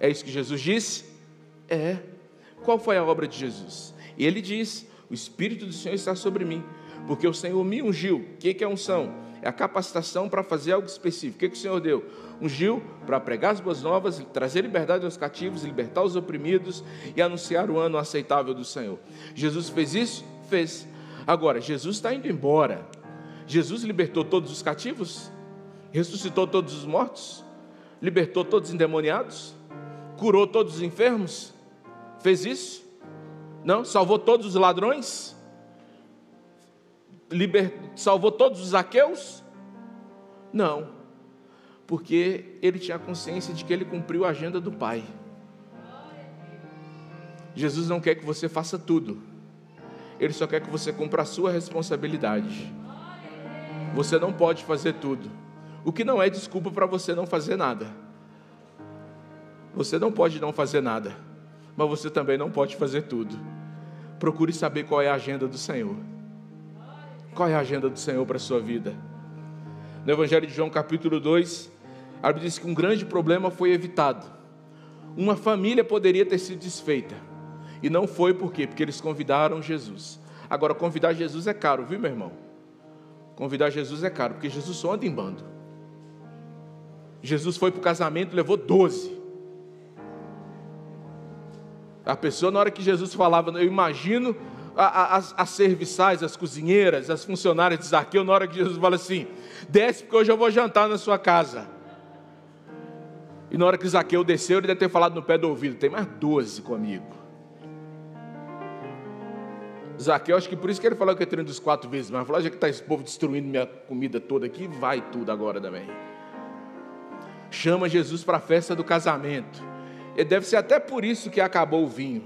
É isso que Jesus disse? É. Qual foi a obra de Jesus? Ele diz: O Espírito do Senhor está sobre mim, porque o Senhor me ungiu. O que é unção? É a capacitação para fazer algo específico. O que, que o Senhor deu? Ungiu para pregar as boas novas, trazer liberdade aos cativos, libertar os oprimidos e anunciar o ano aceitável do Senhor. Jesus fez isso? Fez. Agora, Jesus está indo embora. Jesus libertou todos os cativos? Ressuscitou todos os mortos? Libertou todos os endemoniados? Curou todos os enfermos? Fez isso? Não? Salvou todos os ladrões? Liber... Salvou todos os aqueus? Não. Porque ele tinha consciência de que ele cumpriu a agenda do Pai. Jesus não quer que você faça tudo. Ele só quer que você cumpra a sua responsabilidade. Você não pode fazer tudo. O que não é desculpa para você não fazer nada. Você não pode não fazer nada mas você também não pode fazer tudo. Procure saber qual é a agenda do Senhor. Qual é a agenda do Senhor para a sua vida? No Evangelho de João, capítulo 2, a Bíblia diz que um grande problema foi evitado. Uma família poderia ter sido desfeita. E não foi por quê? Porque eles convidaram Jesus. Agora, convidar Jesus é caro, viu, meu irmão? Convidar Jesus é caro, porque Jesus só anda em bando. Jesus foi para o casamento, levou doze. A pessoa, na hora que Jesus falava, eu imagino as, as serviçais, as cozinheiras, as funcionárias de Zaqueu, na hora que Jesus fala assim: desce, porque hoje eu vou jantar na sua casa. E na hora que Zaqueu desceu, ele deve ter falado no pé do ouvido: tem mais doze comigo. Zaqueu, acho que por isso que ele falou que é treino dos quatro vezes, mas falou: já que está esse povo destruindo minha comida toda aqui, vai tudo agora também. Chama Jesus para a festa do casamento. Deve ser até por isso que acabou o vinho.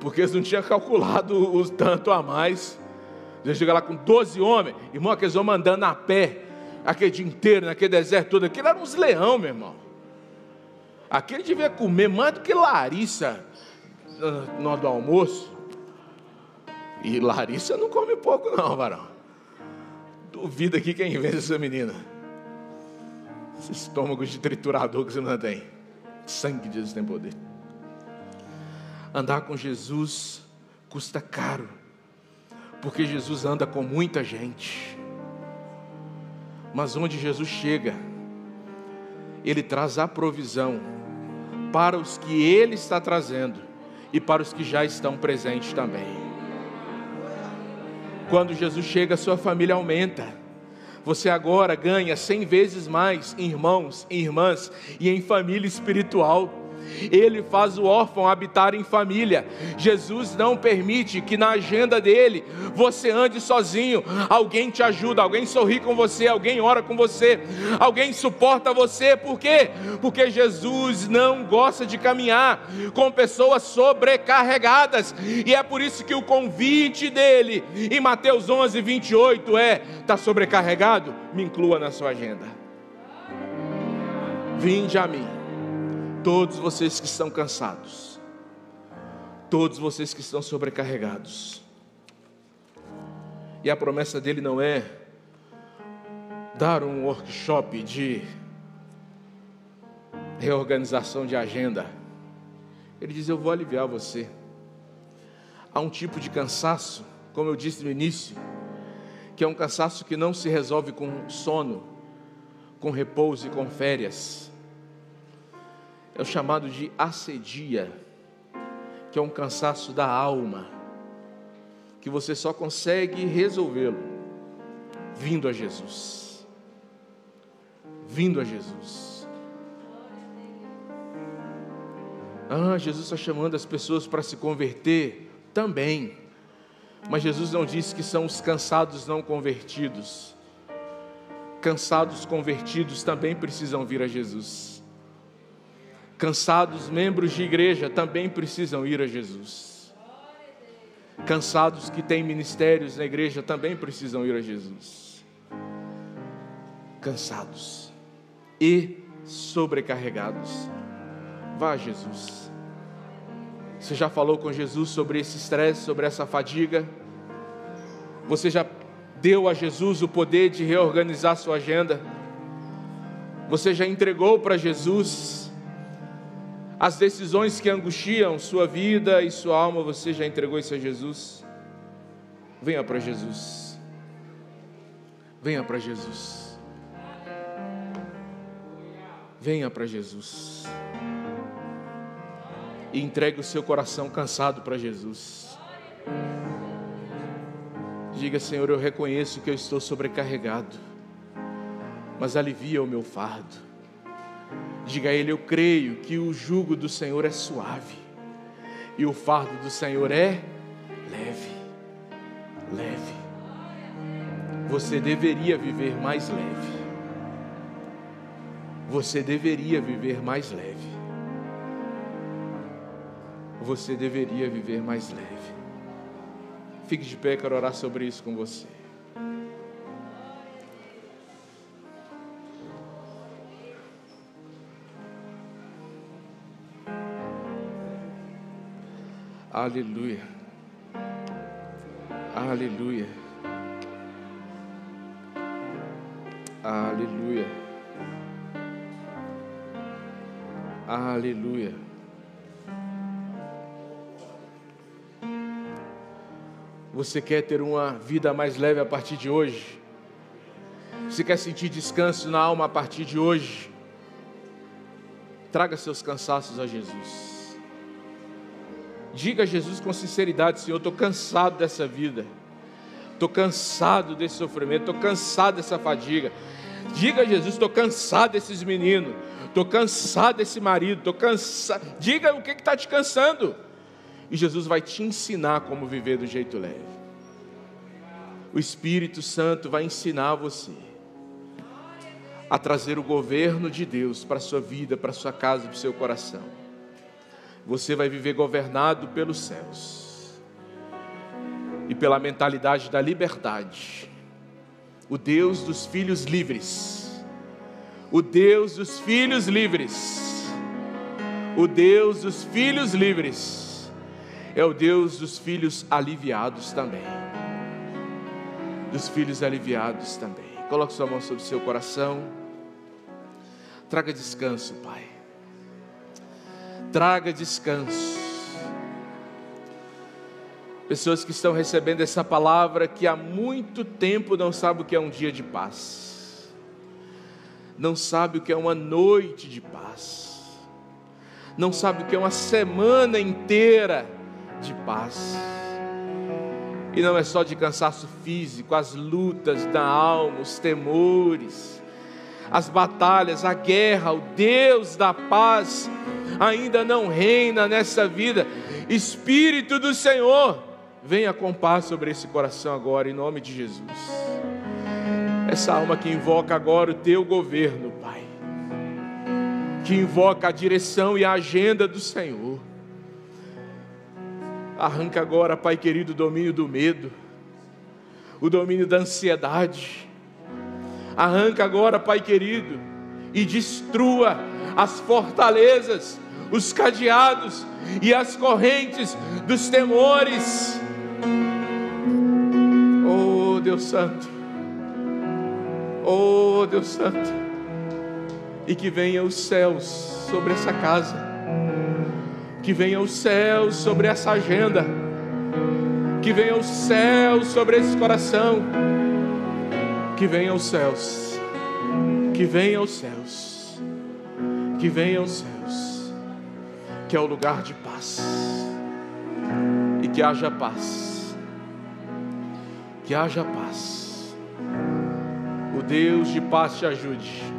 Porque eles não tinham calculado o tanto a mais. Já chega lá com 12 homens, irmão, aqueles homens andando a pé, aquele dia inteiro, naquele deserto todo, aquilo era uns leão, meu irmão. Aquele devia comer mais do que Larissa ah, no do almoço. E Larissa não come pouco, não, varão. Duvido aqui quem vence essa menina. Esse estômago de triturador que você não tem. Sangue de Jesus tem poder. Andar com Jesus custa caro, porque Jesus anda com muita gente. Mas onde Jesus chega, Ele traz a provisão para os que Ele está trazendo e para os que já estão presentes também. Quando Jesus chega, sua família aumenta você agora ganha cem vezes mais em irmãos, em irmãs e em família espiritual. Ele faz o órfão habitar em família. Jesus não permite que na agenda dele você ande sozinho. Alguém te ajuda, alguém sorri com você, alguém ora com você, alguém suporta você. Por quê? Porque Jesus não gosta de caminhar com pessoas sobrecarregadas. E é por isso que o convite dele em Mateus 11, 28 é: está sobrecarregado? Me inclua na sua agenda. Vinde a mim todos vocês que estão cansados, todos vocês que estão sobrecarregados. E a promessa dele não é dar um workshop de reorganização de agenda. Ele diz: Eu vou aliviar você. Há um tipo de cansaço, como eu disse no início, que é um cansaço que não se resolve com sono, com repouso e com férias é o chamado de assedia, que é um cansaço da alma, que você só consegue resolvê-lo vindo a Jesus. vindo a Jesus. Ah, Jesus está chamando as pessoas para se converter também. Mas Jesus não disse que são os cansados não convertidos. Cansados convertidos também precisam vir a Jesus. Cansados membros de igreja também precisam ir a Jesus. Cansados que têm ministérios na igreja também precisam ir a Jesus. Cansados e sobrecarregados. Vá a Jesus. Você já falou com Jesus sobre esse estresse, sobre essa fadiga? Você já deu a Jesus o poder de reorganizar sua agenda? Você já entregou para Jesus as decisões que angustiam sua vida e sua alma? Você já entregou isso a Jesus? Venha para Jesus. Venha para Jesus. Venha para Jesus e entregue o seu coração cansado para Jesus. Diga, Senhor, eu reconheço que eu estou sobrecarregado, mas alivia o meu fardo. Diga a Ele, eu creio que o jugo do Senhor é suave e o fardo do Senhor é leve. Leve. Você deveria viver mais leve. Você deveria viver mais leve você deveria viver mais leve. Fique de pé, quero orar sobre isso com você. Aleluia. Aleluia. Aleluia. Aleluia. Você quer ter uma vida mais leve a partir de hoje? Você quer sentir descanso na alma a partir de hoje? Traga seus cansaços a Jesus. Diga a Jesus com sinceridade: Senhor, estou cansado dessa vida, estou cansado desse sofrimento, estou cansado dessa fadiga. Diga a Jesus: estou cansado desses meninos, estou cansado desse marido, estou cansado. Diga o que está te cansando e Jesus vai te ensinar como viver do jeito leve. O Espírito Santo vai ensinar você a trazer o governo de Deus para a sua vida, para a sua casa, para o seu coração. Você vai viver governado pelos céus e pela mentalidade da liberdade. O Deus dos filhos livres. O Deus dos filhos livres. O Deus dos filhos livres é o Deus dos filhos aliviados também. Dos filhos aliviados também. Coloque sua mão sobre seu coração. Traga descanso, Pai. Traga descanso. Pessoas que estão recebendo essa palavra que há muito tempo não sabem o que é um dia de paz. Não sabe o que é uma noite de paz. Não sabe o que é uma semana inteira de paz. E não é só de cansaço físico, as lutas da alma, os temores, as batalhas, a guerra, o Deus da paz ainda não reina nessa vida. Espírito do Senhor, venha com paz sobre esse coração agora, em nome de Jesus. Essa alma que invoca agora o teu governo, Pai, que invoca a direção e a agenda do Senhor Arranca agora, Pai querido, o domínio do medo, o domínio da ansiedade. Arranca agora, Pai querido, e destrua as fortalezas, os cadeados e as correntes dos temores. Oh Deus Santo, oh Deus Santo, e que venha os céus sobre essa casa. Que venha o céu sobre essa agenda, que venha o céu sobre esse coração, que venha os céus, que venha os céus, que venha os céus, que é o lugar de paz, e que haja paz, que haja paz. O Deus de paz te ajude